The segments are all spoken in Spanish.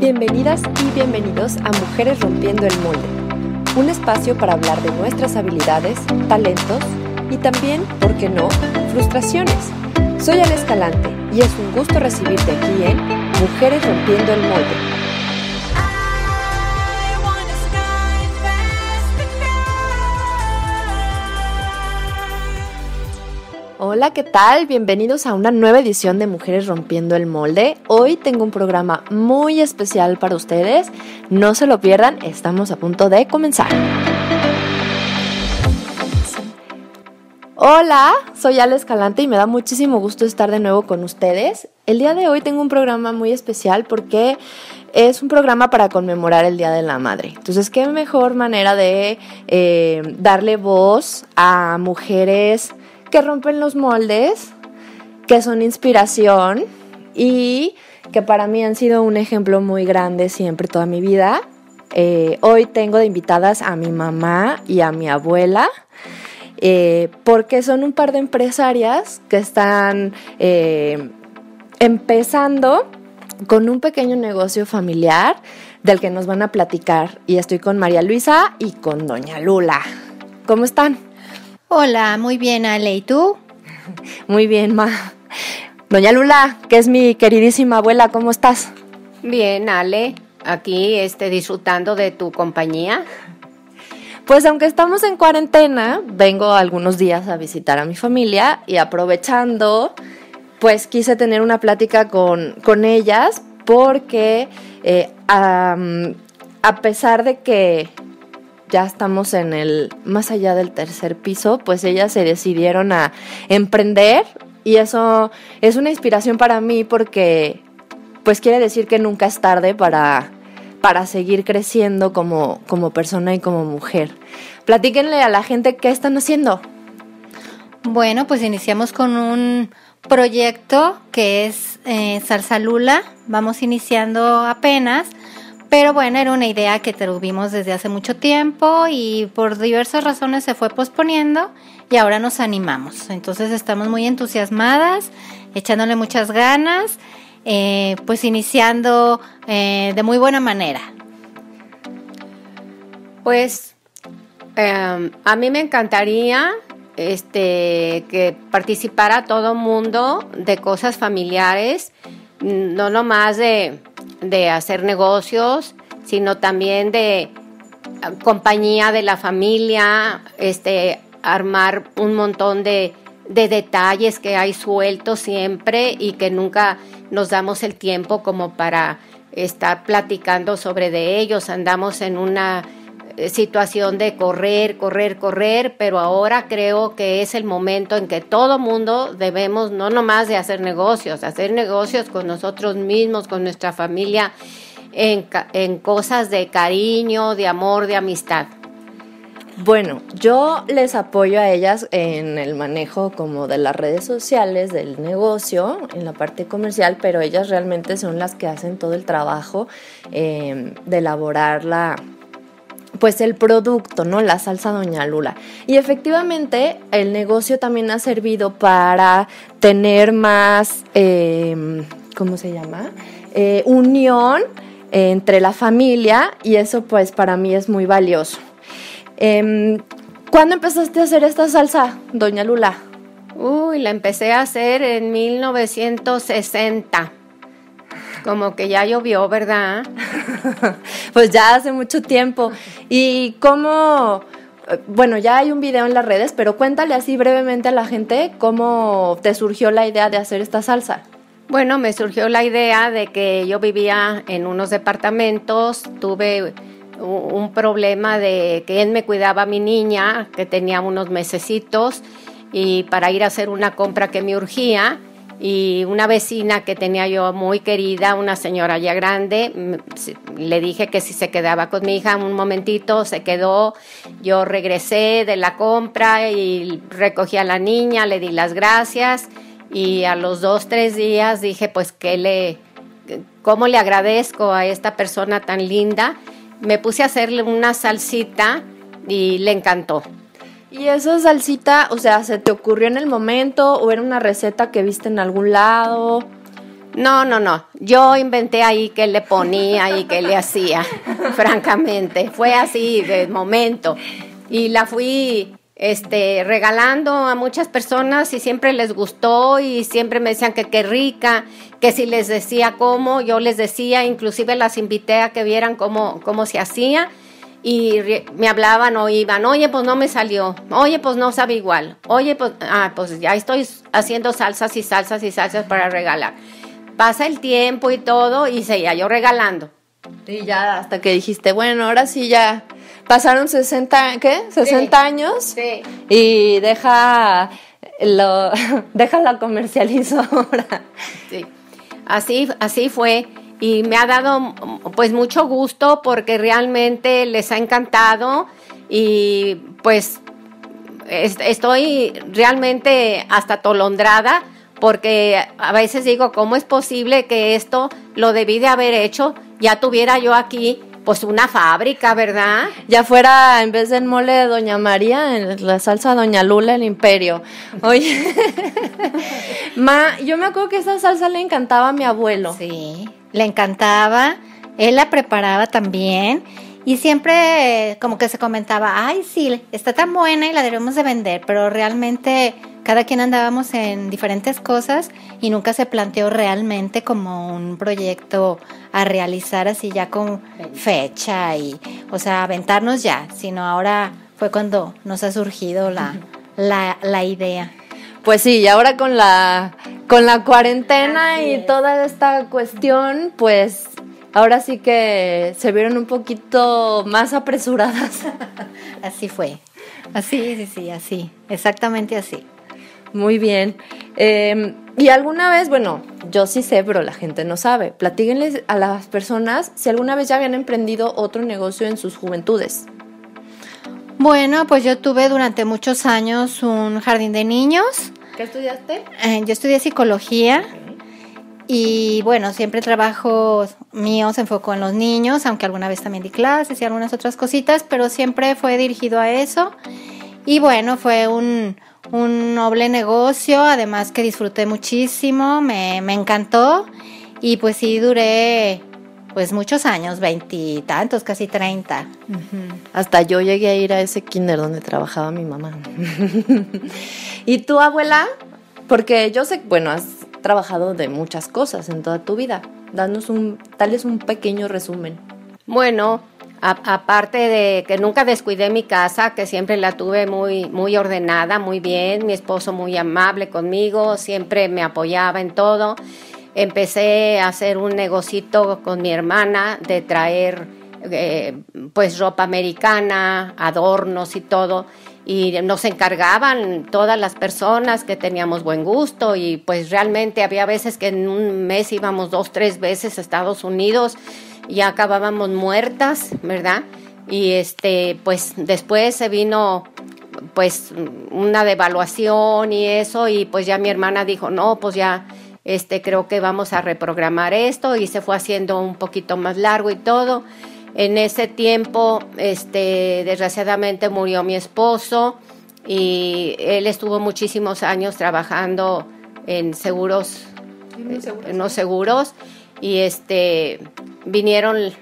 Bienvenidas y bienvenidos a Mujeres Rompiendo el Molde, un espacio para hablar de nuestras habilidades, talentos y también, ¿por qué no?, frustraciones. Soy Ana Escalante y es un gusto recibirte aquí en Mujeres Rompiendo el Molde. Hola, ¿qué tal? Bienvenidos a una nueva edición de Mujeres Rompiendo el Molde. Hoy tengo un programa muy especial para ustedes. No se lo pierdan, estamos a punto de comenzar. Hola, soy Ale Escalante y me da muchísimo gusto estar de nuevo con ustedes. El día de hoy tengo un programa muy especial porque es un programa para conmemorar el Día de la Madre. Entonces, qué mejor manera de eh, darle voz a mujeres que rompen los moldes, que son inspiración y que para mí han sido un ejemplo muy grande siempre toda mi vida. Eh, hoy tengo de invitadas a mi mamá y a mi abuela. Eh, porque son un par de empresarias que están eh, empezando con un pequeño negocio familiar del que nos van a platicar. Y estoy con María Luisa y con Doña Lula. ¿Cómo están? Hola, muy bien, Ale. ¿Y tú? Muy bien, Ma. Doña Lula, que es mi queridísima abuela, ¿cómo estás? Bien, Ale. Aquí este, disfrutando de tu compañía. Pues aunque estamos en cuarentena, vengo algunos días a visitar a mi familia y aprovechando, pues quise tener una plática con, con ellas porque eh, a pesar de que ya estamos en el más allá del tercer piso, pues ellas se decidieron a emprender y eso es una inspiración para mí porque pues quiere decir que nunca es tarde para para seguir creciendo como, como persona y como mujer. Platíquenle a la gente qué están haciendo. Bueno, pues iniciamos con un proyecto que es eh, Salsa Lula. Vamos iniciando apenas pero bueno, era una idea que tuvimos desde hace mucho tiempo y por diversas razones se fue posponiendo y ahora nos animamos. Entonces estamos muy entusiasmadas, echándole muchas ganas, eh, pues iniciando eh, de muy buena manera. Pues em, a mí me encantaría este, que participara todo mundo de cosas familiares, no nomás de de hacer negocios, sino también de ah, compañía de la familia, este, armar un montón de, de detalles que hay sueltos siempre y que nunca nos damos el tiempo como para estar platicando sobre de ellos. Andamos en una situación de correr, correr, correr, pero ahora creo que es el momento en que todo mundo debemos no nomás de hacer negocios, hacer negocios con nosotros mismos, con nuestra familia, en, en cosas de cariño, de amor, de amistad. Bueno, yo les apoyo a ellas en el manejo como de las redes sociales, del negocio, en la parte comercial, pero ellas realmente son las que hacen todo el trabajo eh, de elaborar la, pues el producto, ¿no? La salsa Doña Lula. Y efectivamente el negocio también ha servido para tener más, em, ¿cómo se llama? Eh, unión entre la familia y eso pues para mí es muy valioso. Em, ¿Cuándo empezaste a hacer esta salsa, Doña Lula? Uy, la empecé a hacer en 1960. Como que ya llovió, ¿verdad? pues ya hace mucho tiempo. ¿Y cómo... Bueno, ya hay un video en las redes, pero cuéntale así brevemente a la gente cómo te surgió la idea de hacer esta salsa. Bueno, me surgió la idea de que yo vivía en unos departamentos, tuve un problema de que él me cuidaba a mi niña, que tenía unos mesecitos, y para ir a hacer una compra que me urgía, y una vecina que tenía yo muy querida, una señora ya grande, le dije que si se quedaba con mi hija un momentito, se quedó, yo regresé de la compra y recogí a la niña, le di las gracias. Y a los dos, tres días dije pues que le, cómo le agradezco a esta persona tan linda, me puse a hacerle una salsita y le encantó. ¿Y esa salsita, o sea, se te ocurrió en el momento o era una receta que viste en algún lado? No, no, no. Yo inventé ahí que le ponía y que le hacía, francamente. Fue así de momento. Y la fui este, regalando a muchas personas y siempre les gustó y siempre me decían que qué rica, que si les decía cómo, yo les decía, inclusive las invité a que vieran cómo, cómo se hacía y me hablaban o iban, oye, pues no me salió, oye, pues no sabe igual, oye, pues, ah, pues ya estoy haciendo salsas y salsas y salsas para regalar pasa el tiempo y todo y seguía yo regalando. Y ya hasta que dijiste, bueno, ahora sí ya pasaron 60, ¿qué? 60 años. Sí. Y deja lo deja la comercializo ahora. Sí. Así así fue y me ha dado pues mucho gusto porque realmente les ha encantado y pues estoy realmente hasta tolondrada porque a veces digo, ¿cómo es posible que esto lo debí de haber hecho? Ya tuviera yo aquí pues una fábrica, ¿verdad? Ya fuera en vez del mole de Doña María, en la salsa Doña Lula, el imperio. Oye, Ma, yo me acuerdo que esa salsa le encantaba a mi abuelo. Sí, le encantaba, él la preparaba también y siempre como que se comentaba, ay, sí, está tan buena y la debemos de vender, pero realmente cada quien andábamos en diferentes cosas y nunca se planteó realmente como un proyecto a realizar así ya con fecha y, o sea, aventarnos ya, sino ahora fue cuando nos ha surgido la, la, idea. Pues sí, y ahora con la, con la cuarentena y toda esta cuestión, pues ahora sí que se vieron un poquito más apresuradas. así fue. Así, sí, sí, así. Exactamente así. Muy bien. Em, y alguna vez, bueno, yo sí sé, pero la gente no sabe. Platíquenles a las personas si alguna vez ya habían emprendido otro negocio en sus juventudes. Bueno, pues yo tuve durante muchos años un jardín de niños. ¿Qué estudiaste? Eh, yo estudié psicología. Y bueno, siempre trabajo mío se enfocó en los niños, aunque alguna vez también di clases y algunas otras cositas, pero siempre fue dirigido a eso. Y bueno, fue un, un noble negocio, además que disfruté muchísimo, me, encantó y pues sí duré pues muchos años, veintitantos, casi treinta. Hasta yo llegué a ir a ese kinder donde trabajaba mi mamá. ¿Y tu abuela? Porque yo sé, bueno, has trabajado de muchas cosas en toda tu vida. Danos un, tal vez un pequeño resumen. Bueno, aparte de que nunca descuidé mi casa, que siempre la tuve muy, muy ordenada, muy bien, mi esposo muy amable conmigo, siempre me apoyaba en todo. Empecé a hacer un negocito con mi hermana de traer eh, pues ropa americana, adornos y todo. Y nos encargaban todas las personas que teníamos buen gusto y pues realmente había veces que en un mes íbamos dos, tres veces a Estados Unidos ya acabábamos muertas, ¿verdad? Y este, pues después se vino pues una devaluación y eso y pues ya mi hermana dijo, "No, pues ya este creo que vamos a reprogramar esto" y se fue haciendo un poquito más largo y todo. En ese tiempo este desgraciadamente murió mi esposo y él estuvo muchísimos años trabajando en seguros en los seguros y este vinieron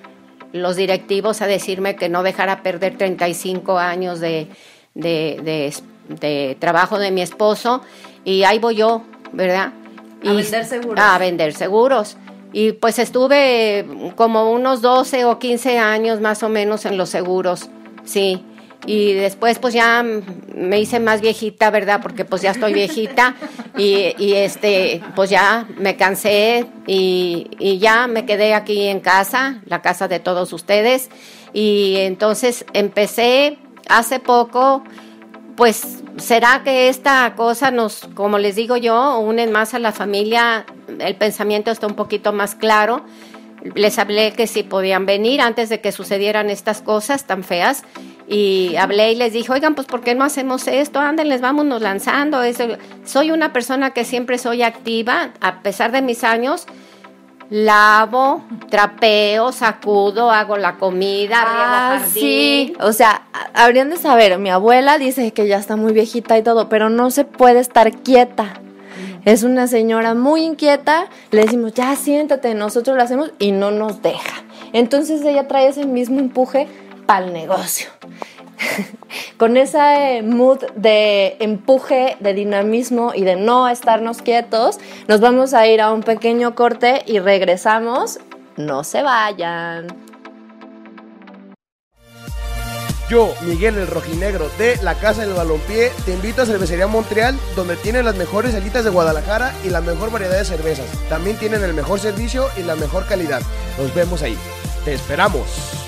los directivos a decirme que no dejara perder 35 años de, de, trabajo de mi esposo y ahí voy yo, ¿verdad? A vender seguros. A vender seguros. Y pues estuve como unos 12 o 15 años más o menos en los seguros, sí. Y después pues ya me hice más viejita, ¿verdad? Porque pues ya estoy viejita y, y este, pues ya me cansé y, y, ya me quedé aquí en casa, la casa de todos ustedes. Y entonces empecé hace poco, pues será que esta cosa nos, como les digo yo, unen más a la familia, el pensamiento está un poquito más claro les hablé que si podían venir antes de que sucedieran estas cosas tan feas y hablé y les dije, oigan, pues ¿por qué no hacemos esto? Ándenles, vámonos lanzando. soy una persona que siempre soy activa, a pesar de mis años. Lavo, trapeo, sacudo, hago la comida, ah, Sí, o sea, habrían de saber, mi abuela dice que ya está muy viejita y todo, pero no se puede estar quieta. Es una señora muy inquieta, le decimos, ya siéntate, nosotros lo hacemos y no nos deja. Entonces ella trae ese mismo empuje para el negocio. Con ese mood de empuje, de dinamismo y de no estarnos quietos, nos vamos a ir a un pequeño corte y regresamos. No se vayan. Yo, Miguel el Rojinegro de la Casa del Balompié, te invito a Cervecería Montreal, donde tienen las mejores salitas de Guadalajara y la mejor variedad de cervezas. También tienen el mejor servicio y la mejor calidad. Nos vemos ahí. Te esperamos.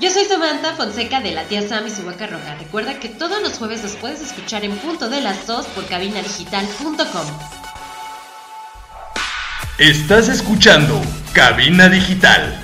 Yo soy Samantha Fonseca de la tía Sam y su vaca roja. Recuerda que todos los jueves los puedes escuchar en punto de las 2 por cabinadigital.com. Estás escuchando Cabina Digital.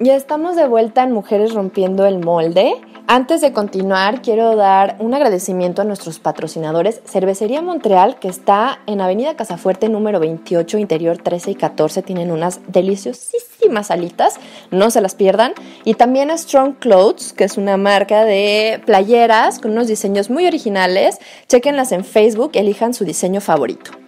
Ya estamos de vuelta en Mujeres Rompiendo el Molde. Antes de continuar, quiero dar un agradecimiento a nuestros patrocinadores. Cervecería Montreal, que está en Avenida Casafuerte número 28, interior 13 y 14. Tienen unas deliciosísimas alitas, no se las pierdan. Y también a Strong Clothes, que es una marca de playeras con unos diseños muy originales. Chequenlas en Facebook elijan su diseño favorito.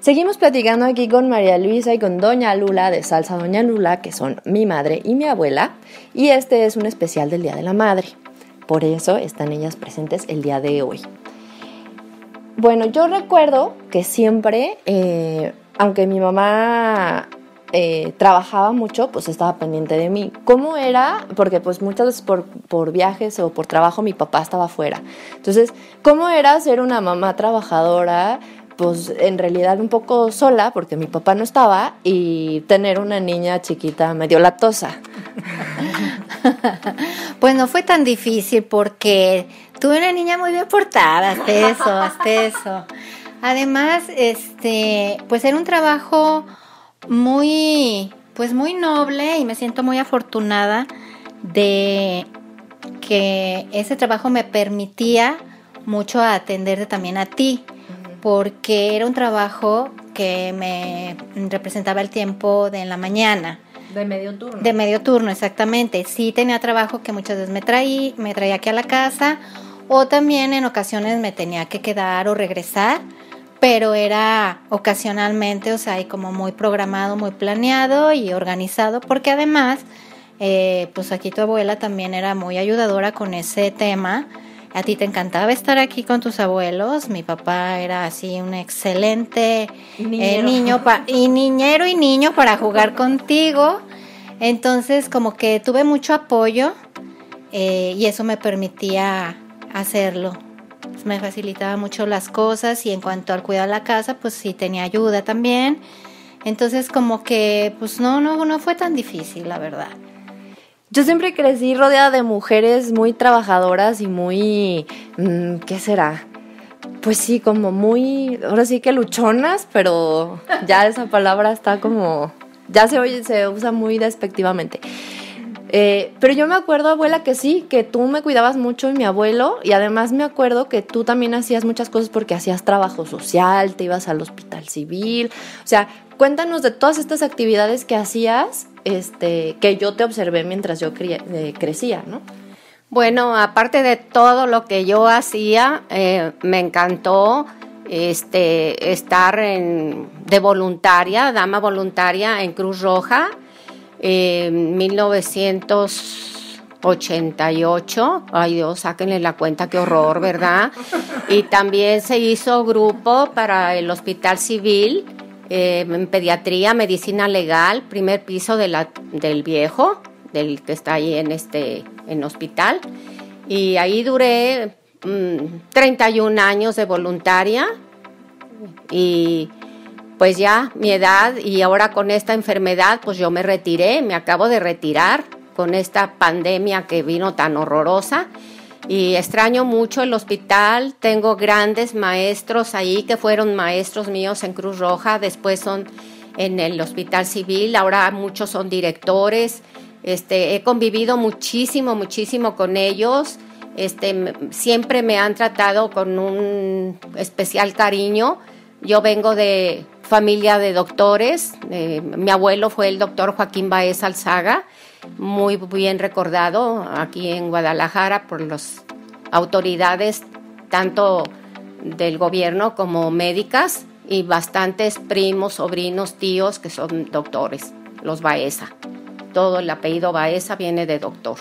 Seguimos platicando aquí con María Luisa y con Doña Lula de Salsa Doña Lula, que son mi madre y mi abuela, y este es un especial del Día de la Madre. Por eso están ellas presentes el día de hoy. Bueno, yo recuerdo que siempre, eh, aunque mi mamá eh, trabajaba mucho, pues estaba pendiente de mí. ¿Cómo era? Porque pues muchas veces por, por viajes o por trabajo mi papá estaba afuera. Entonces, ¿cómo era ser una mamá trabajadora? Pues en realidad un poco sola porque mi papá no estaba y tener una niña chiquita medio latosa. pues no fue tan difícil porque tuve una niña muy bien portada, hasta eso, hasta eso. Además, este, pues era un trabajo muy, pues muy noble y me siento muy afortunada de que ese trabajo me permitía mucho atenderte también a ti porque era un trabajo que me representaba el tiempo de la mañana. De medio turno. De medio turno, exactamente. Sí tenía trabajo que muchas veces me traía, me traía aquí a la casa, o también en ocasiones me tenía que quedar o regresar, pero era ocasionalmente, o sea, y como muy programado, muy planeado y organizado, porque además, eh, pues aquí tu abuela también era muy ayudadora con ese tema a ti te encantaba estar aquí con tus abuelos. Mi papá era así un excelente eh, niño y niñero y niño para jugar contigo. Entonces como que tuve mucho apoyo eh, y eso me permitía hacerlo. Me facilitaba mucho las cosas y en cuanto al cuidar la casa, pues sí tenía ayuda también. Entonces como que pues no, no, no fue tan difícil, la verdad. Yo siempre crecí rodeada de mujeres muy trabajadoras y muy, mm, ¿qué será? Pues sí, como muy, ahora sí que luchonas, pero ya esa palabra está como, ya se oye, se usa muy despectivamente. Eh, pero yo me acuerdo, abuela, que sí, que tú me cuidabas mucho y mi abuelo, y además me acuerdo que tú también hacías muchas cosas porque hacías trabajo social, te ibas al hospital civil, o sea, cuéntanos de todas estas actividades que hacías este, que yo te observé mientras yo eh, crecía, ¿no? Bueno, aparte de todo lo que yo hacía, eh, me encantó este, estar de voluntaria, dama voluntaria en Cruz Roja, en 1988. Ay Dios, sáquenle la cuenta, qué horror, ¿verdad? Y también se hizo grupo para el Hospital Civil eh, en pediatría, medicina legal, primer piso de la, del viejo, del que está ahí en este en hospital. Y ahí duré 31 mm, años de voluntaria y pues ya mi edad y ahora con esta enfermedad, pues yo me retiré, me acabo de retirar con esta pandemia que vino tan horrorosa y extraño mucho el hospital. Tengo grandes maestros ahí que fueron maestros míos en Cruz Roja, después son en el Hospital Civil, ahora muchos son directores. Este, he convivido muchísimo, muchísimo con ellos. Este, siempre me han tratado con un especial cariño. Yo vengo de familia de doctores. Eh, mi abuelo fue el doctor Joaquín Baez Alzaga, muy bien recordado aquí en Guadalajara por las autoridades, tanto del gobierno como médicas, y bastantes primos, sobrinos, tíos que son doctores, los Baeza. Todo el apellido Baeza viene de doctor.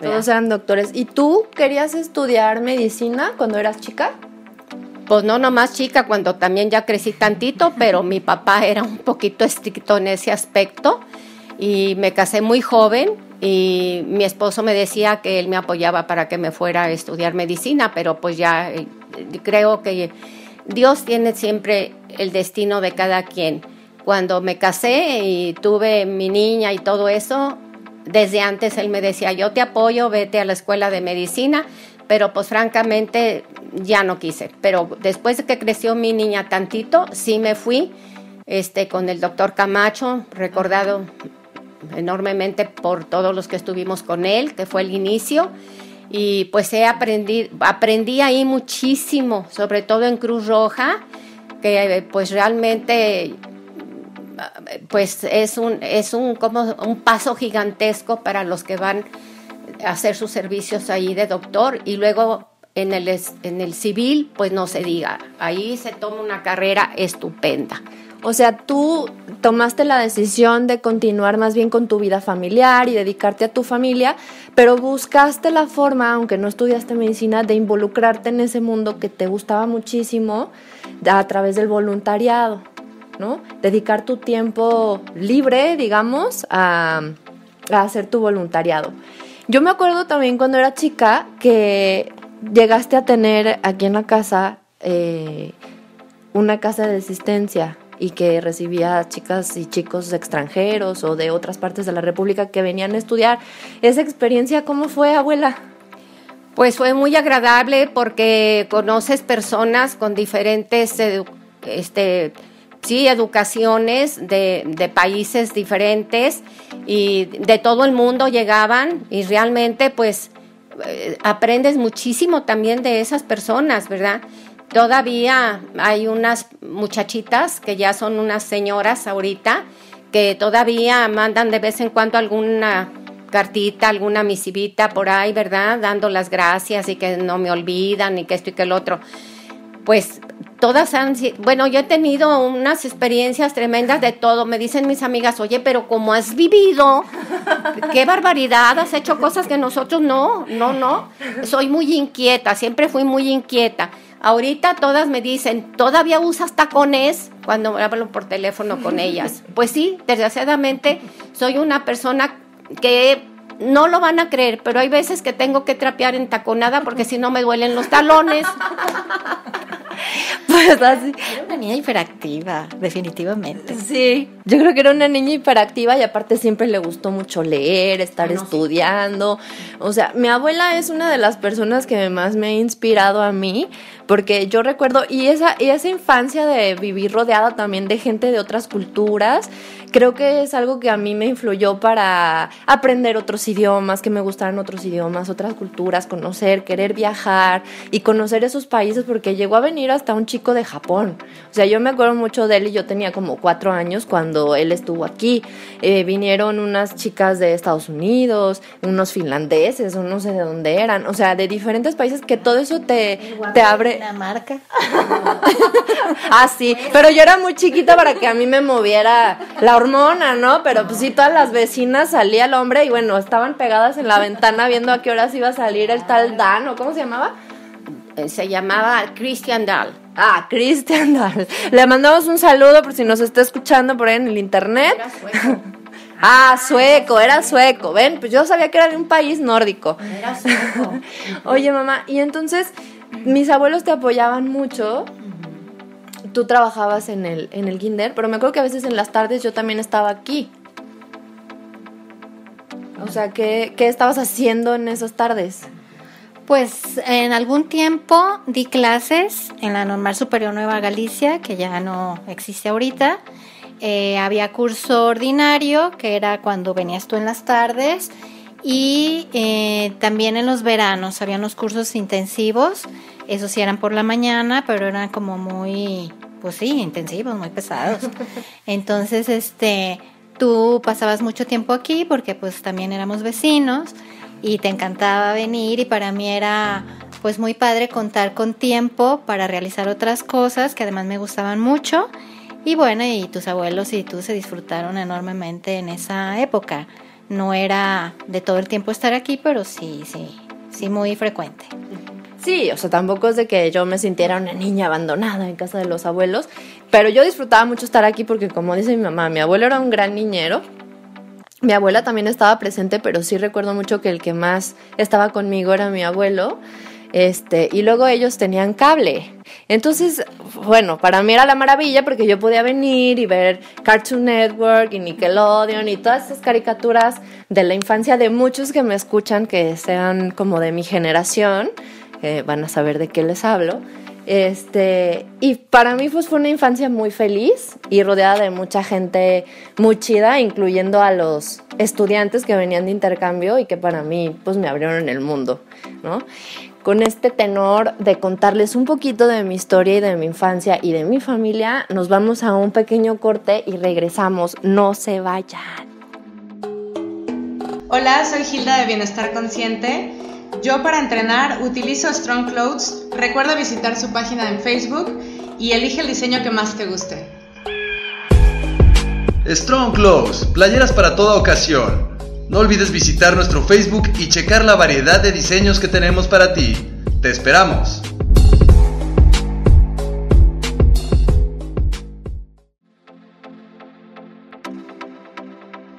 Todos eran doctores. ¿Y tú querías estudiar medicina cuando eras chica? Pues no nomás chica, cuando también ya crecí tantito, pero mi papá era un poquito estricto en ese aspecto y me casé muy joven y mi esposo me decía que él me apoyaba para que me fuera a estudiar medicina, pero pues ya eh, creo que Dios tiene siempre el destino de cada quien. Cuando me casé y tuve mi niña y todo eso, desde antes él me decía, yo te apoyo, vete a la escuela de medicina, pero pues francamente ya no quise. Pero después de que creció mi niña tantito, sí me fui este, con el doctor Camacho, recordado enormemente por todos los que estuvimos con él, que fue el inicio. Y pues he aprendido, aprendí ahí muchísimo, sobre todo en Cruz Roja, que pues realmente pues es un, es un, como un paso gigantesco para los que van a hacer sus servicios ahí de doctor y luego en el, en el civil, pues no se diga, ahí se toma una carrera estupenda. O sea, tú tomaste la decisión de continuar más bien con tu vida familiar y dedicarte a tu familia, pero buscaste la forma, aunque no estudiaste medicina, de involucrarte en ese mundo que te gustaba muchísimo a través del voluntariado, ¿no? Dedicar tu tiempo libre, digamos, a, hacer tu voluntariado. Yo me acuerdo también cuando era chica que llegaste a tener aquí en la casa eh, una casa de asistencia y que recibía chicas y chicos extranjeros o de otras partes de la República que venían a estudiar. ¿Esa experiencia cómo fue, abuela? Pues fue muy agradable porque conoces personas con diferentes este, sí, educaciones de, de, países diferentes y de todo el mundo llegaban y realmente pues eh, aprendes muchísimo también de esas personas, ¿verdad? Todavía hay unas muchachitas que ya son unas señoras ahorita que todavía mandan de vez en cuando alguna cartita, alguna misivita por ahí, ¿verdad? Dando las gracias y que no me olvidan y que esto y que el otro. Pues todas han, bueno, yo he tenido unas experiencias tremendas de todo. Me dicen mis amigas, oye, pero como has vivido, qué barbaridad, has hecho cosas que nosotros no, no, no. Soy muy inquieta, siempre fui muy inquieta. Ahorita todas me dicen, ¿todavía usas tacones? Cuando hablo por teléfono con ellas. Pues sí, desgraciadamente soy una persona que no lo van a creer, pero hay veces que tengo que trapear en taconada porque si no me duelen los talones. Pues así. Era una niña hiperactiva, definitivamente. Sí, yo creo que era una niña hiperactiva y aparte siempre le gustó mucho leer, estar estudiando. O sea, mi abuela es una de las personas que más me ha inspirado a mí porque yo recuerdo, y esa, y esa infancia de vivir rodeada también de gente de otras culturas, creo que es algo que a mí me influyó para aprender otros idiomas, que me gustaran otros idiomas, otras culturas, conocer, querer viajar y conocer esos países, porque llegó a venir hasta un chico de Japón. O sea, yo me acuerdo mucho de él y yo tenía como cuatro años cuando él estuvo aquí. Eh, vinieron unas chicas de Estados Unidos, unos finlandeses, o no sé de dónde eran, o sea, de diferentes países que todo eso te, te abre la marca. ah, sí, pero yo era muy chiquita para que a mí me moviera la hormona, ¿no? Pero pues sí, todas las vecinas salía el hombre y bueno, estaban pegadas en la ventana viendo a qué horas iba a salir el tal Dan, ¿o cómo se llamaba? Eh, se llamaba Christian Dahl. Ah, Christian Dahl. Le mandamos un saludo por si nos está escuchando por ahí en el internet. Era sueco. Ah, sueco, era sueco. Ven, pues yo sabía que era de un país nórdico. Era sueco. Oye, mamá, y entonces mis abuelos te apoyaban mucho. Tú trabajabas en el, en el kinder, pero me acuerdo que a veces en las tardes yo también estaba aquí. O sea, ¿qué, qué estabas haciendo en esas tardes? Pues en algún tiempo di clases en la Normal Superior Nueva Galicia, que ya no existe ahorita. Eh, había curso ordinario, que era cuando venías tú en las tardes, y eh, también en los veranos había unos cursos intensivos, esos sí eran por la mañana, pero eran como muy, pues sí, intensivos, muy pesados. Entonces, este, tú pasabas mucho tiempo aquí porque pues también éramos vecinos y te encantaba venir y para mí era pues muy padre contar con tiempo para realizar otras cosas que además me gustaban mucho y bueno, y tus abuelos y tú se disfrutaron enormemente en esa época. No era de todo el tiempo estar aquí, pero sí, sí, sí muy frecuente. Sí, o sea, tampoco es de que yo me sintiera una niña abandonada en casa de los abuelos, pero yo disfrutaba mucho estar aquí porque como dice mi mamá, mi abuelo era un gran niñero. Mi abuela también estaba presente, pero sí recuerdo mucho que el que más estaba conmigo era mi abuelo. Este, y luego ellos tenían cable. Entonces, bueno, para mí era la maravilla porque yo podía venir y ver Cartoon Network y Nickelodeon y todas esas caricaturas de la infancia de muchos que me escuchan que sean como de mi generación, van a saber de qué les hablo. Este, y para mí pues, fue una infancia muy feliz y rodeada de mucha gente muy chida, incluyendo a los estudiantes que venían de intercambio y que para mí pues me abrieron el mundo, ¿no? con este tenor de contarles un poquito de mi historia y de mi infancia y de mi familia, nos vamos a un pequeño corte y regresamos. No se vayan. Hola, soy Gilda de Bienestar Consciente. Yo para entrenar utilizo Strong Clothes. Recuerda visitar su página en Facebook y elige el diseño que más te guste. Strong Clothes, playeras para toda ocasión. No olvides visitar nuestro Facebook y checar la variedad de diseños que tenemos para ti. ¡Te esperamos!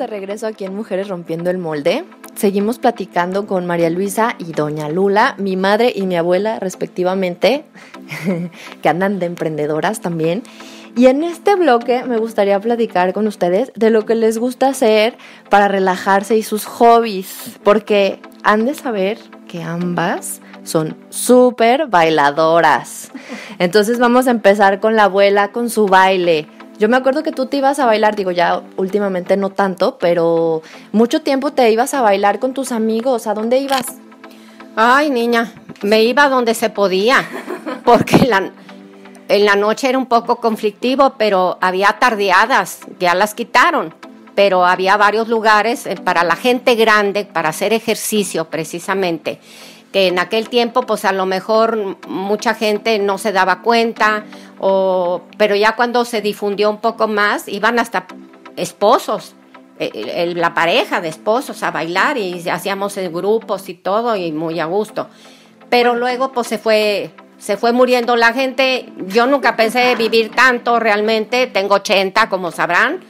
De regreso aquí en Mujeres Rompiendo el Molde. Seguimos platicando con María Luisa y Doña Lula, mi madre y mi abuela respectivamente, que andan de emprendedoras también. Y en este bloque me gustaría platicar con ustedes de lo que les gusta hacer para relajarse y sus hobbies, porque han de saber que ambas son súper bailadoras. Entonces vamos a empezar con la abuela con su baile. Yo me acuerdo que tú te ibas a bailar, digo ya últimamente no tanto, pero mucho tiempo te ibas a bailar con tus amigos. ¿A dónde ibas? Ay, niña, me iba donde se podía, porque la, en la noche era un poco conflictivo, pero había tardeadas, ya las quitaron, pero había varios lugares eh, para la gente grande, para hacer ejercicio precisamente que en aquel tiempo pues a lo mejor mucha gente no se daba cuenta, o, pero ya cuando se difundió un poco más, iban hasta esposos, eh, la pareja de esposos a bailar y hacíamos grupos y todo y muy a gusto. Pero luego pues se fue, se fue muriendo la gente. Yo nunca pensé vivir tanto realmente, tengo 80 como sabrán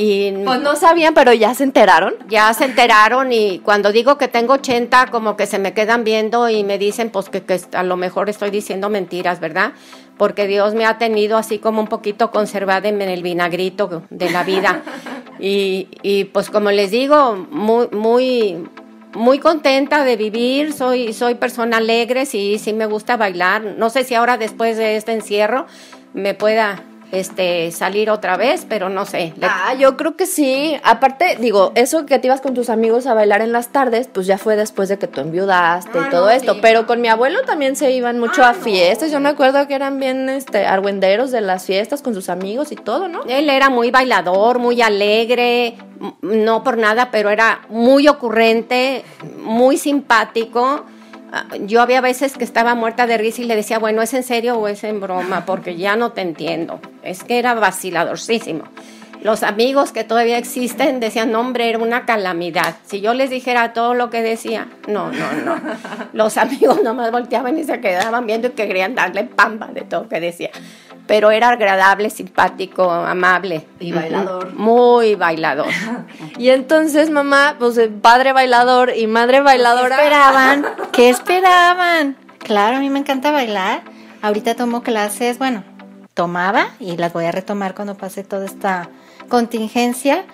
y pues no sabían, pero ya se enteraron. Ya se enteraron y cuando digo que tengo 80, como que se me quedan viendo y me dicen pues que, a lo mejor estoy diciendo mentiras, ¿verdad? Porque Dios me ha tenido así como un poquito conservada en el vinagrito de la vida. y, y pues como les digo, muy, muy, muy contenta de vivir, soy, soy persona alegre, sí, sí me gusta bailar. No sé si ahora después de este encierro me pueda este salir otra vez, pero no sé. Ah, yo creo que sí. Aparte, digo, eso que te ibas con tus amigos a bailar en las tardes, pues ya fue después de que tú enviudaste Ah, y todo no, esto. sí. Pero con mi abuelo también se iban mucho a fiestas. Yo me acuerdo que eran bien este argüenderos de las fiestas con sus amigos y todo, ¿no? Él era muy bailador, muy alegre, no por nada, pero era muy ocurrente, muy simpático. Ah, Yo había veces que estaba muerta de risa y le decía, bueno, ¿es en serio o es en broma? Porque ya no te entiendo. Es que era vaciladorcísimo. Los amigos que todavía existen decían, no, hombre, era una calamidad. Si yo les dijera todo lo que decía, no, no, no. Los amigos nomás volteaban y se quedaban viendo y que querían darle pamba de todo lo que decía. Pero era agradable, simpático, amable. Y bailador. Muy bailador. Y entonces, mamá, pues eh, padre bailador y madre ¿Qué bailadora. esperaban? ¿Qué esperaban? Claro, a mí me encanta bailar. Ahorita tomo clases, bueno, tomaba y las voy a retomar cuando pase toda esta contingencia.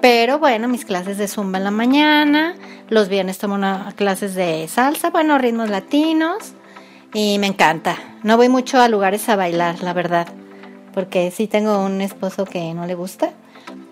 Pero bueno, mis clases de zumba en la mañana, los viernes tomo una, clases de salsa, bueno, ritmos latinos y me encanta. No voy mucho a lugares a bailar, la verdad, porque sí tengo un esposo que no le gusta,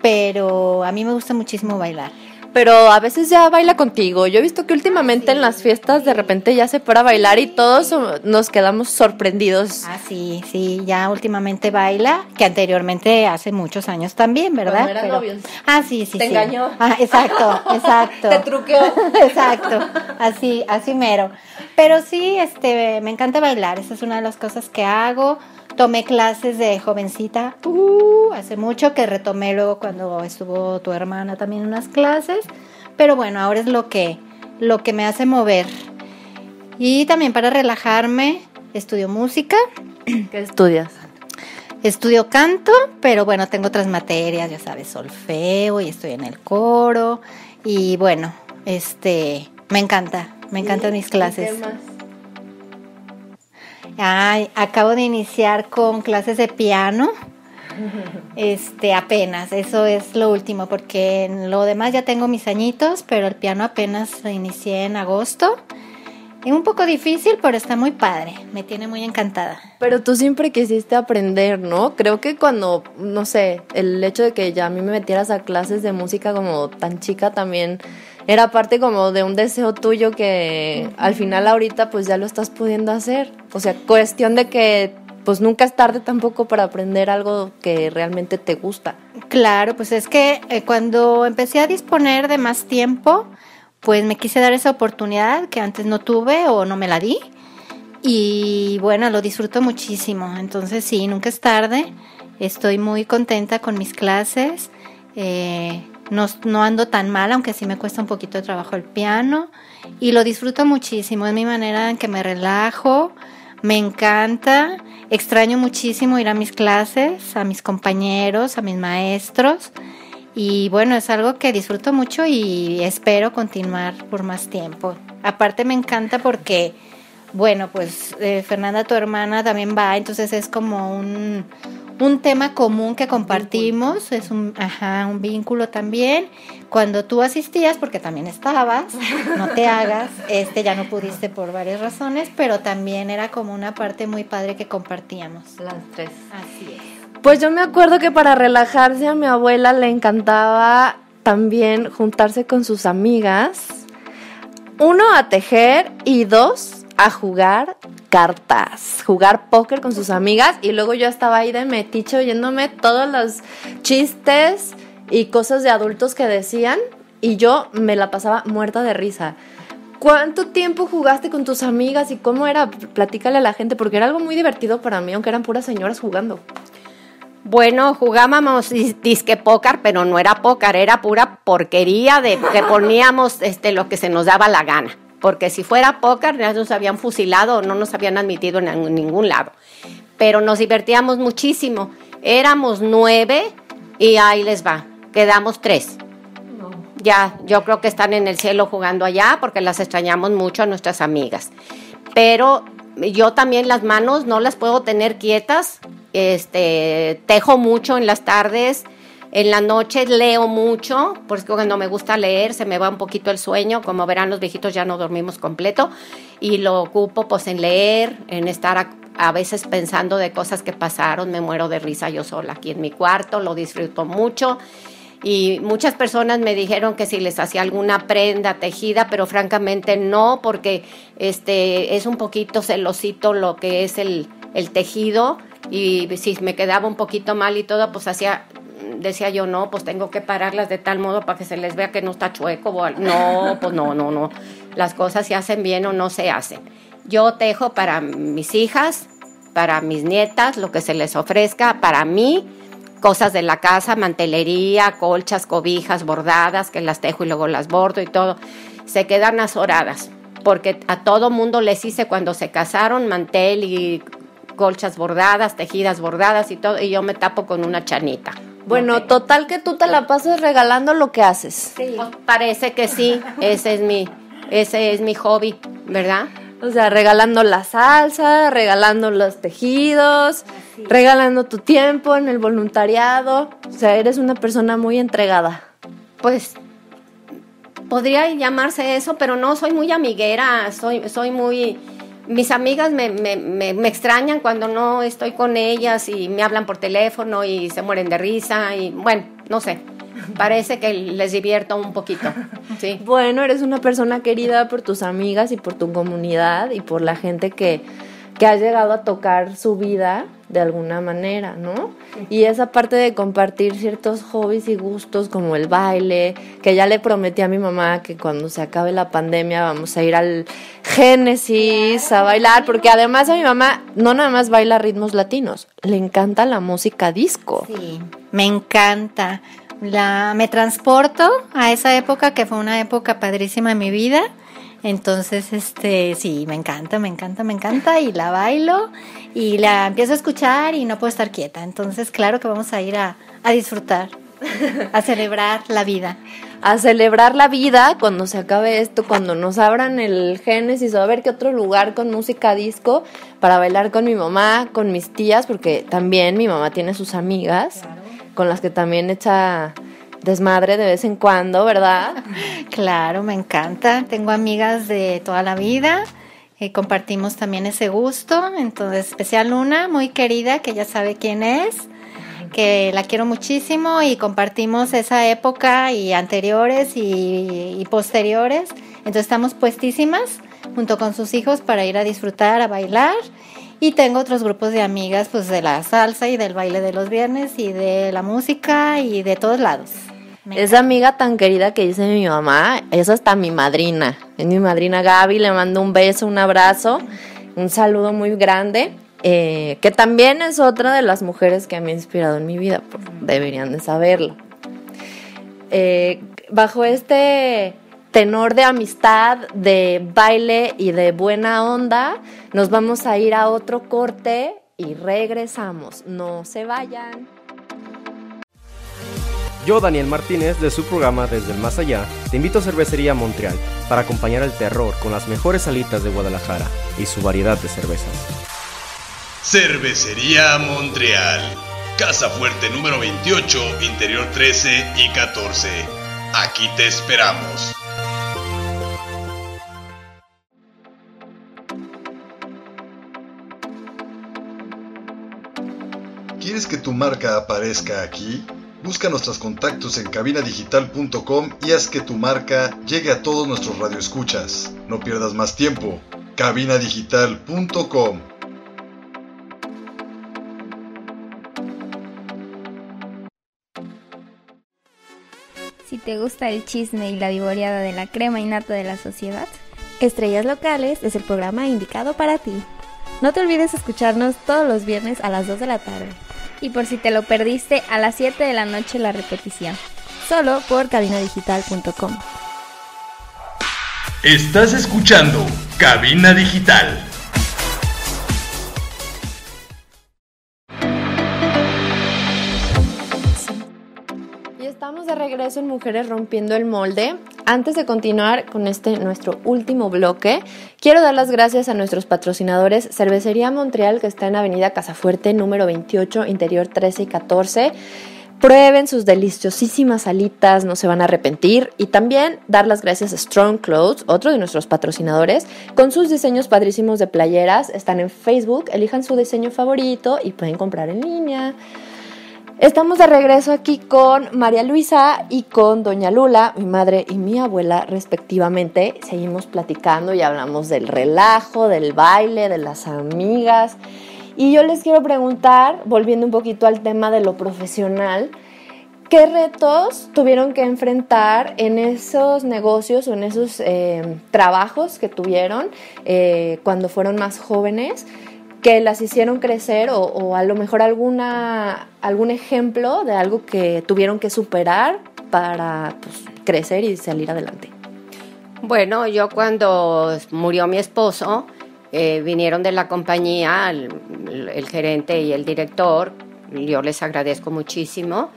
pero a mí me gusta muchísimo bailar. Pero a veces ya baila contigo. Yo he visto que últimamente en las fiestas de repente ya se para a bailar y todos nos quedamos sorprendidos. Ah, sí, sí, ya últimamente baila, que anteriormente hace muchos años también, ¿verdad? Cuando eran novios. Ah, sí, sí, Te sí. engañó. Ah, exacto, exacto. Te truqueó. exacto, así, así mero. Pero sí, este, me encanta bailar, esa es una de las cosas que hago. Tomé clases de jovencita, uh, hace mucho que retomé luego cuando estuvo tu hermana también unas clases, pero bueno, ahora es lo que, lo que me hace mover. Y también para relajarme, estudio música, ¿Qué estudias? Estudio canto, pero bueno, tengo otras materias, ya sabes, solfeo y estoy en el coro. Y bueno, este, me encanta, me encantan mis clases. ¿Qué más? Ay, acabo de iniciar con clases de piano. Este, apenas, eso es lo último, porque en lo demás ya tengo mis añitos, pero el piano apenas inicié en agosto. Es un poco difícil, pero está muy padre, me tiene muy encantada. Pero tú siempre quisiste aprender, ¿no? Creo que cuando, no sé, el hecho de que ya a mí me metieras a clases de música como tan chica también era parte como de un deseo tuyo que al final ahorita pues ya lo estás pudiendo hacer. O sea, cuestión de que pues nunca es tarde tampoco para aprender algo que realmente te gusta. Claro, pues es que eh, cuando empecé a disponer de más tiempo, pues me quise dar esa oportunidad que antes no tuve o no me la di. Y bueno, lo disfruto muchísimo. Entonces sí, nunca es tarde. Estoy muy contenta con mis clases. Eh, no, no ando tan mal, aunque sí me cuesta un poquito de trabajo el piano. Y lo disfruto muchísimo. Es mi manera en que me relajo. Me encanta. Extraño muchísimo ir a mis clases, a mis compañeros, a mis maestros. Y bueno, es algo que disfruto mucho y espero continuar por más tiempo. Aparte me encanta porque, bueno, pues eh, Fernanda, tu hermana, también va, entonces es como un, un tema común que compartimos, es un, ajá, un vínculo también. Cuando tú asistías, porque también estabas, no te hagas, este ya no pudiste por varias razones, pero también era como una parte muy padre que compartíamos. Las tres. Así es. Pues yo me acuerdo que para relajarse a mi abuela le encantaba también juntarse con sus amigas. Uno, a tejer y dos, a jugar cartas, jugar póker con sus amigas y luego yo estaba ahí de metiche oyéndome todos los chistes y cosas de adultos que decían y yo me la pasaba muerta de risa. ¿Cuánto tiempo jugaste con tus amigas y cómo era? Platícale a la gente porque era algo muy divertido para mí, aunque eran puras señoras jugando. Bueno, jugábamos dis- disque pócar, pero no era pócar, era pura porquería de que poníamos este, lo que se nos daba la gana. Porque si fuera ya nos habían fusilado o no nos habían admitido en ningún lado. Pero nos divertíamos muchísimo. Éramos nueve y ahí les va. Quedamos tres. Ya, yo creo que están en el cielo jugando allá porque las extrañamos mucho a nuestras amigas. Pero yo también las manos no las puedo tener quietas. Este, tejo mucho en las tardes, en la noche leo mucho, porque cuando me gusta leer se me va un poquito el sueño, como verán los viejitos ya no dormimos completo y lo ocupo pues en leer, en estar a veces pensando de cosas que pasaron, me muero de risa yo sola aquí en mi cuarto, lo disfruto mucho. Y muchas personas me dijeron que si les hacía alguna prenda tejida, pero francamente no, porque este, es un poquito celosito lo que es el tejido. Y si me quedaba un poquito mal y todo, pues hacía decía yo, no, pues tengo que pararlas de tal modo para que se les vea que no está chueco. No, pues no, no, no. Las cosas se hacen bien o no se hacen. Yo tejo para mis hijas, para mis nietas, lo que se les ofrezca, para mí, cosas de la casa, mantelería, colchas, cobijas, bordadas, que las tejo y luego las bordo y todo. Se quedan azoradas, porque a todo mundo les hice cuando se casaron mantel y colchas bordadas, tejidas bordadas y todo, y yo me tapo con una chanita. Bueno, total que tú te la pasas regalando lo que haces. Sí. parece que sí, ese es mi, ese es mi hobby, ¿verdad? O sea, regalando la salsa, regalando los tejidos, regalando tu tiempo en el voluntariado. O sea, eres una persona muy entregada. Pues podría llamarse eso, pero no, soy muy amiguera, soy, soy muy... Mis amigas me, me, me, extrañan cuando no estoy con ellas y me hablan por teléfono y se mueren de risa y bueno, no sé parece que les divierto un poquito. Sí. Bueno, eres una persona querida por tus amigas y por tu comunidad y por la gente que, que ha llegado a tocar su vida de alguna manera, ¿no? Y esa parte de compartir ciertos hobbies y gustos como el baile, que ya le prometí a mi mamá que cuando se acabe la pandemia vamos a ir al Génesis a bailar, porque además a mi mamá no nada más baila ritmos latinos, le encanta la música disco. Sí, me encanta la, me transporto a esa época que fue una época padrísima en mi vida. Entonces, este, sí, me encanta, me encanta, me encanta y la bailo y la empiezo a escuchar y no puedo estar quieta. Entonces, claro que vamos a ir a, a disfrutar, a celebrar la vida. A celebrar la vida cuando se acabe esto, cuando nos abran el Génesis o a ver qué otro lugar con música disco para bailar con mi mamá, con mis tías, porque también mi mamá tiene sus amigas con las que también echa desmadre de vez en cuando, ¿verdad? Claro, me encanta. Tengo amigas de toda la vida. y compartimos también ese gusto. Entonces, especial Luna, muy querida, que ya sabe quién es, que la quiero muchísimo y compartimos esa época y anteriores y, y posteriores. Entonces, estamos puestísimas junto con sus hijos para ir a disfrutar, a bailar y tengo otros grupos de amigas, pues de la salsa y del baile de los viernes y de la música y de todos lados. Esa amiga tan querida que dice mi mamá, esa está mi madrina. Es mi madrina Gaby, le mando un beso, un abrazo, un saludo muy grande. Eh, que también es otra de las mujeres que me ha inspirado en mi vida, pues, deberían de saberlo. Eh, bajo este tenor de amistad, de baile y de buena onda, nos vamos a ir a otro corte y regresamos. No se vayan. Yo, Daniel Martínez, de su programa Desde el Más Allá, te invito a Cervecería Montreal para acompañar el terror con las mejores salitas de Guadalajara y su variedad de cervezas. Cervecería Montreal. Casa Fuerte número 28, Interior 13 y 14. Aquí te esperamos. ¿Quieres que tu marca aparezca aquí? Busca nuestros contactos en cabinadigital.com y haz que tu marca llegue a todos nuestros radioescuchas. No pierdas más tiempo. cabinadigital.com Si te gusta el chisme y la vivoreada de la crema innata de la sociedad, Estrellas Locales es el programa indicado para ti. No te olvides escucharnos todos los viernes a las 2 de la tarde y por si te lo perdiste a las 7 de la noche la repetición, solo por cabinadigital.com. Estás escuchando Cabina Digital. Regreso en Mujeres Rompiendo el Molde. Antes de continuar con este nuestro último bloque, quiero dar las gracias a nuestros patrocinadores Cervecería Montreal, que está en Avenida Casafuerte, número 28, interior 13 y 14 Prueben sus deliciosísimas alitas, no se van a arrepentir. Y también dar las gracias a Strong Clothes, otro de nuestros patrocinadores, con sus diseños padrísimos de playeras. Están en Facebook, elijan su diseño favorito y pueden comprar en línea. Estamos de regreso aquí con María Luisa y con Doña Lula, mi madre y mi abuela respectivamente. Seguimos platicando y hablamos del relajo, del baile, de las amigas. Y yo les quiero preguntar, volviendo un poquito al tema de lo profesional, ¿qué retos tuvieron que enfrentar en esos negocios o en esos eh, trabajos que tuvieron eh, cuando fueron más jóvenes? Que las hicieron crecer o, a lo mejor alguna, algún ejemplo de algo que tuvieron que superar para pues, crecer y salir adelante. Bueno, yo cuando murió mi esposo, eh, vinieron de la compañía el, gerente y el director, yo les agradezco muchísimo,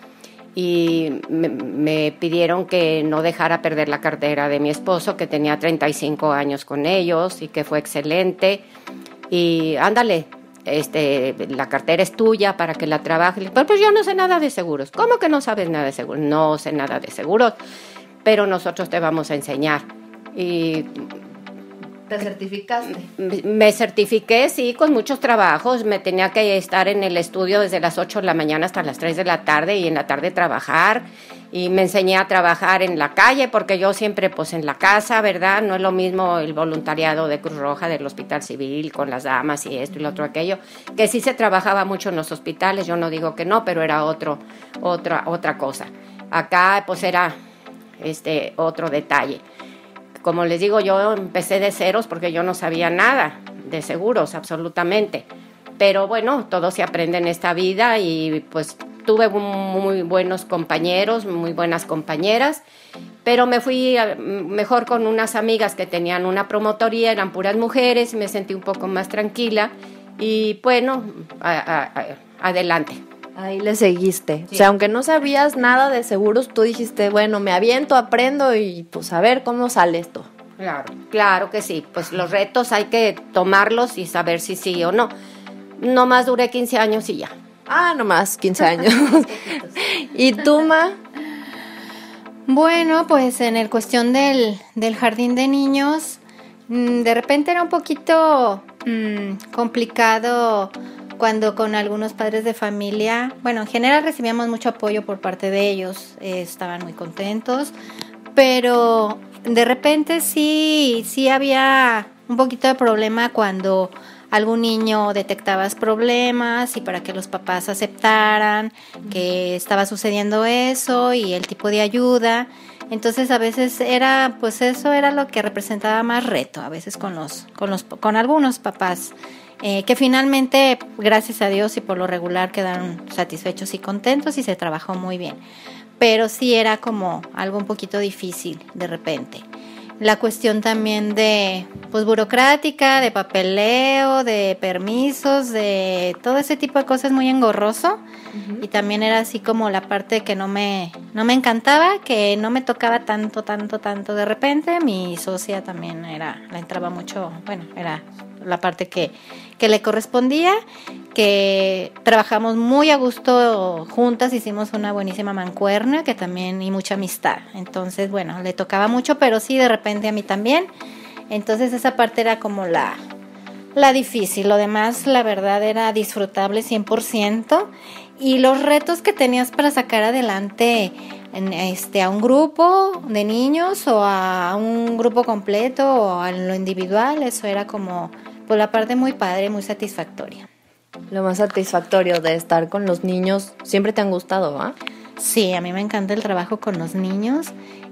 y me, pidieron que no dejara perder la cartera de mi esposo, que tenía 35 años con ellos y que fue excelente. Y ándale, este, la cartera es tuya para que la trabajes. Pero pues yo no sé nada de seguros. ¿Cómo que no sabes nada de seguros? No sé nada de seguros, pero nosotros te vamos a enseñar. Y ¿Te certificaste? Me certifiqué, sí, con muchos trabajos. Me tenía que estar en el estudio desde las 8 de la mañana hasta las 3 de la tarde y en la tarde trabajar. Y me enseñé a trabajar en la calle porque yo siempre, pues en la casa, ¿verdad? No es lo mismo el voluntariado de Cruz Roja del Hospital Civil con las damas y esto y lo otro aquello, que sí se trabajaba mucho en los hospitales. Yo no digo que no, pero era otro, otra, otra cosa. Acá, pues era este otro detalle. Como les digo, yo empecé de ceros porque yo no sabía nada de seguros, absolutamente. Pero bueno, todo se aprende en esta vida y pues tuve muy buenos compañeros, muy buenas compañeras, pero me fui mejor con unas amigas que tenían una promotoría, eran puras mujeres, me sentí un poco más tranquila y bueno, adelante. Ahí le seguiste. O sea, aunque no sabías nada de seguros, tú dijiste, bueno, me aviento, aprendo y pues a ver cómo sale esto. Claro, claro que sí. Pues los retos hay que tomarlos y saber si sí o no. No más duré 15 años y ya. Ah, no más 15 años. ¿Y tú, Ma? Bueno, pues en el cuestión del, del jardín de niños, mm, de repente era un poquito mm, complicado cuando con algunos padres de familia, bueno, en general recibíamos mucho apoyo por parte de ellos, eh, estaban muy contentos, pero de repente sí, sí había un poquito de problema cuando algún niño detectabas problemas y para que los papás aceptaran que estaba sucediendo eso y el tipo de ayuda. Entonces a veces era, pues eso era lo que representaba más reto, a veces con los, con los, con algunos papás eh, que finalmente, gracias a Dios y por lo regular, quedaron satisfechos y contentos y se trabajó muy bien. Pero sí era como algo un poquito difícil de repente. La cuestión también de, pues, burocrática, de papeleo, de permisos, de todo ese tipo de cosas muy engorroso. Y también era así como la parte que no me, no me encantaba, que no me tocaba tanto, tanto, tanto de repente. Mi socia también era, la entraba mucho, bueno, era la parte que, que le correspondía, que trabajamos muy a gusto juntas, hicimos una buenísima mancuerna, que también, y mucha amistad. Entonces, bueno, le tocaba mucho, pero sí, de repente a mí también. Entonces esa parte era como la, la difícil, lo demás la verdad era disfrutable 100% y los retos que tenías para sacar adelante en este, a un grupo de niños o a un grupo completo o a lo individual, eso era como por la parte muy padre, muy satisfactoria. Lo más satisfactorio de estar con los niños, siempre te han gustado, ¿ah? Sí, a mí me encanta el trabajo con los niños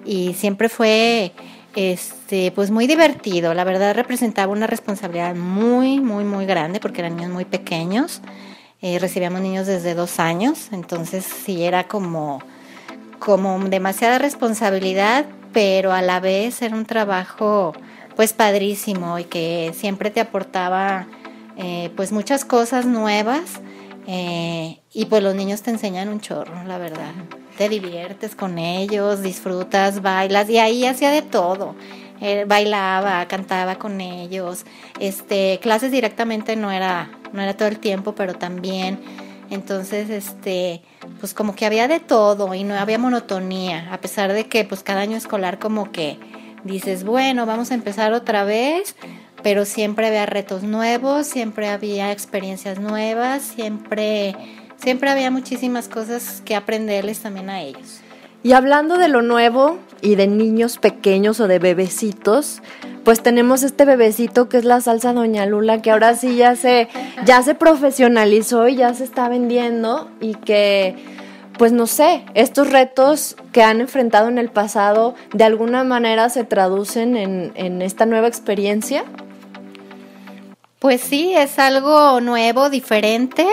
y siempre fue este pues muy divertido. La verdad representaba una responsabilidad muy, muy, muy grande porque eran niños muy pequeños. Eh, recibíamos niños desde dos años, entonces sí era como, como demasiada responsabilidad, pero a la vez era un trabajo pues padrísimo y que siempre te aportaba eh, pues muchas cosas nuevas eh, y pues los niños te enseñan un chorro, la verdad. Te diviertes con ellos, disfrutas, bailas y ahí hacía de todo. Eh, bailaba, cantaba con ellos. Este, clases directamente no era, no era todo el tiempo, pero también Entonces, este, pues como que había de todo y no había monotonía, a pesar de que pues cada año escolar como que dices, bueno, vamos a empezar otra vez, pero siempre había retos nuevos, siempre había experiencias nuevas, siempre siempre había muchísimas cosas que aprenderles también a ellos. Y hablando de lo nuevo y de niños pequeños o de bebecitos, pues tenemos este bebecito que es la salsa Doña Lula, que ahora sí ya se, ya se profesionalizó y ya se está vendiendo y que, pues no sé, estos retos que han enfrentado en el pasado de alguna manera se traducen en, en esta nueva experiencia. Pues sí, es algo nuevo, diferente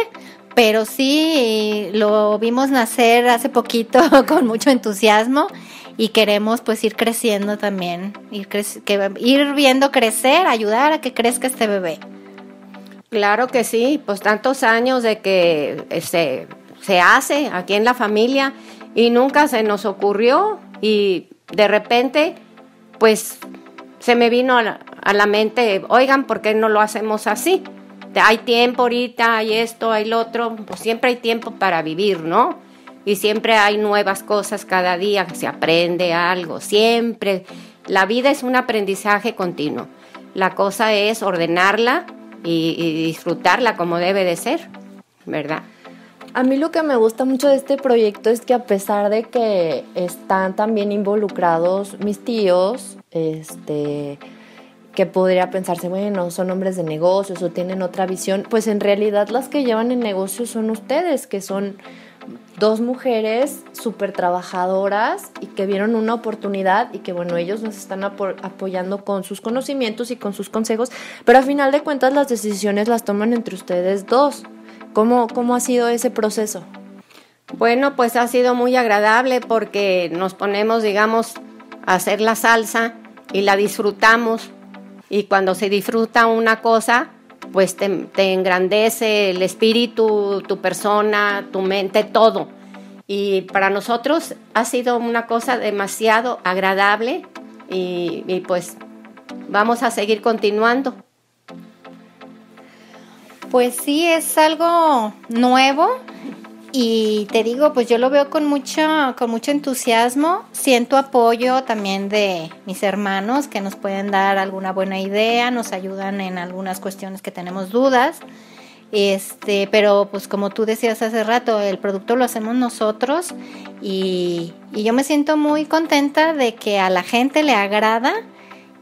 pero sí lo vimos nacer hace poquito con mucho entusiasmo y queremos pues ir creciendo también, ir, ir viendo crecer, ayudar a que crezca este bebé. Claro que sí, pues tantos años de que se, se hace aquí en la familia y nunca se nos ocurrió y de repente pues se me vino a la, mente, oigan, ¿por qué no lo hacemos así? hay tiempo ahorita, hay esto, hay lo otro, pues siempre hay tiempo para vivir, ¿no? Y siempre hay nuevas cosas cada día, se aprende algo, siempre. La vida es un aprendizaje continuo. La cosa es ordenarla y, y disfrutarla como debe de ser, ¿verdad? A mí lo que me gusta mucho de este proyecto es que a pesar de que están también involucrados mis tíos, este, que podría pensarse, bueno, son hombres de negocios o tienen otra visión, pues en realidad las que llevan el negocio son ustedes, que son dos mujeres súper trabajadoras y que vieron una oportunidad y que bueno, ellos nos están apoyando con sus conocimientos y con sus consejos, pero a final de cuentas las decisiones las toman entre ustedes dos. ¿Cómo, cómo ha sido ese proceso? Bueno, pues ha sido muy agradable porque nos ponemos, digamos, a hacer la salsa y la disfrutamos y cuando se disfruta una cosa, pues te, engrandece el espíritu, tu persona, tu mente, todo. Y para nosotros ha sido una cosa demasiado agradable y pues vamos a seguir continuando. Pues sí, es algo nuevo y te digo, pues yo lo veo con mucho, con mucho entusiasmo. Siento apoyo también de mis hermanos que nos pueden dar alguna buena idea, nos ayudan en algunas cuestiones que tenemos dudas. Este, pero pues como tú decías hace rato, el producto lo hacemos nosotros y, y yo me siento muy contenta de que a la gente le agrada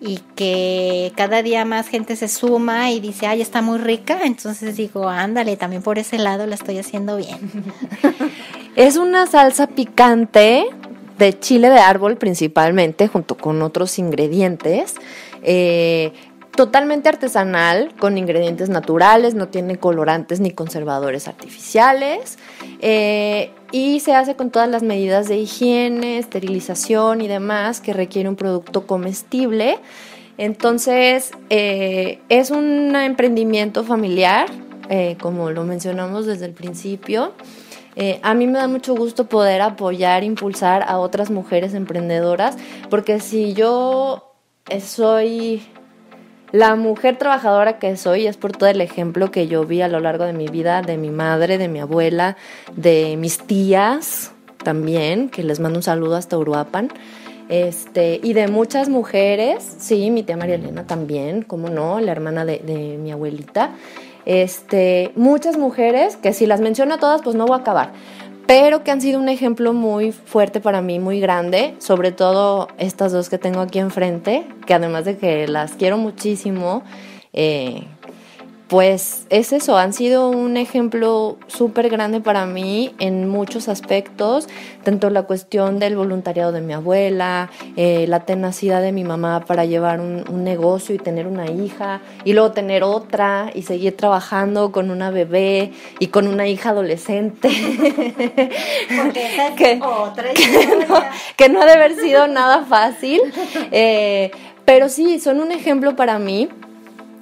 y que cada día más gente se suma y dice, ay, está muy rica, entonces digo, ándale, también por ese lado la estoy haciendo bien. es una salsa picante de chile de árbol principalmente, junto con otros ingredientes. Eh, totalmente artesanal, con ingredientes naturales, no tiene colorantes ni conservadores artificiales. Eh, y se hace con todas las medidas de higiene, esterilización y demás que requiere un producto comestible. Entonces, eh, es un emprendimiento familiar, eh, como lo mencionamos desde el principio. a mí me da mucho gusto poder apoyar, impulsar a otras mujeres emprendedoras, porque si yo soy la mujer trabajadora que soy es por todo el ejemplo que yo vi a lo largo de mi vida de mi madre, de mi abuela, de mis tías también, que les mando un saludo hasta Uruapan. Este, y de muchas mujeres, sí, mi tía María Elena también, como no, la hermana de, de mi abuelita. Este, muchas mujeres, que si las menciono a todas, pues no voy a acabar pero que han sido un ejemplo muy fuerte para mí, muy grande, sobre todo estas dos que tengo aquí enfrente, que además de que las quiero muchísimo, eh, pues es eso, han sido un ejemplo súper grande para mí en muchos aspectos, tanto la cuestión del voluntariado de mi abuela, eh, la tenacidad de mi mamá para llevar un, negocio y tener una hija, y luego tener otra y seguir trabajando con una bebé y con una hija adolescente. Porque esa es que, otra que no, que no, ha de haber sido nada fácil, eh, pero sí, son un ejemplo para mí.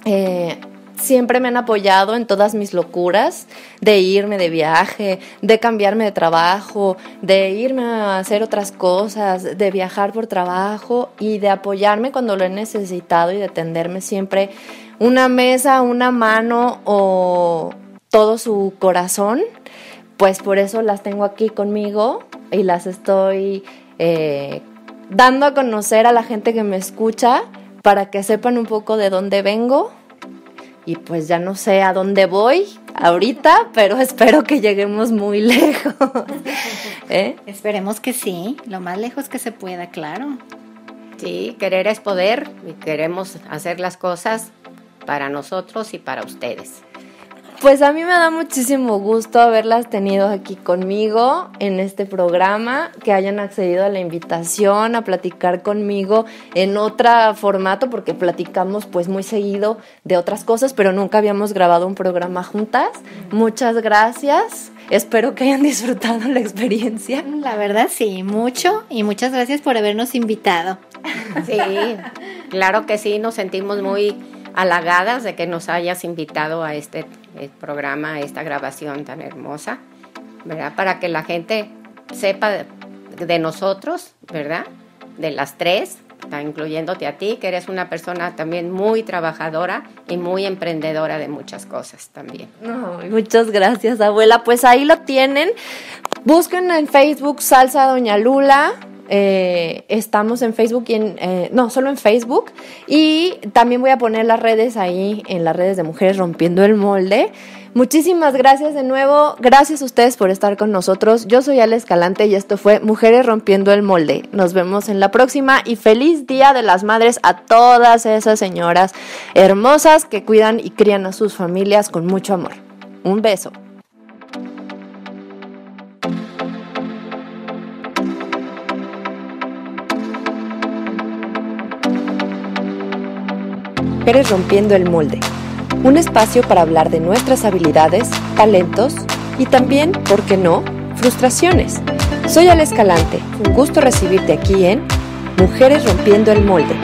Eh, siempre me han apoyado en todas mis locuras, de irme de viaje, de cambiarme de trabajo, de irme a hacer otras cosas, de viajar por trabajo y de apoyarme cuando lo he necesitado y de tenderme siempre una mesa, una mano o todo su corazón. pues por eso las tengo aquí conmigo y las estoy eh, dando a conocer a la gente que me escucha para que sepan un poco de dónde vengo. Y pues ya no sé a dónde voy ahorita, pero espero que lleguemos muy lejos. ¿Eh? Esperemos que sí, lo más lejos que se pueda, claro. Sí, querer es poder y queremos hacer las cosas para nosotros y para ustedes. Pues a mí me da muchísimo gusto haberlas tenido aquí conmigo en este programa, que hayan accedido a la invitación a platicar conmigo en otro formato, porque platicamos pues muy seguido de otras cosas, pero nunca habíamos grabado un programa juntas. Muchas gracias. Espero que hayan disfrutado la experiencia. La verdad sí, mucho y muchas gracias por habernos invitado. Sí, claro que sí, nos sentimos muy halagadas de que nos hayas invitado a este eh, programa, a esta grabación tan hermosa, ¿verdad? Para que la gente sepa de, nosotros, ¿verdad? De las tres, incluyéndote a ti, que eres una persona también muy trabajadora y muy emprendedora de muchas cosas también. muchas gracias, abuela. Pues ahí lo tienen. Busquen en Facebook Salsa Doña Lula eh, estamos en Facebook y en, eh, no, solo en Facebook. Y también voy a poner las redes ahí, en las redes de Mujeres Rompiendo el Molde. Muchísimas gracias de nuevo. Gracias a ustedes por estar con nosotros. Yo soy Ale Escalante y esto fue Mujeres Rompiendo el Molde. Nos vemos en la próxima y feliz Día de las Madres a todas esas señoras hermosas que cuidan y crían a sus familias con mucho amor. Un beso. Mujeres Rompiendo el Molde, un espacio para hablar de nuestras habilidades, talentos y también, ¿por qué no?, frustraciones. Soy Ale Escalante, un gusto recibirte aquí en Mujeres Rompiendo el Molde.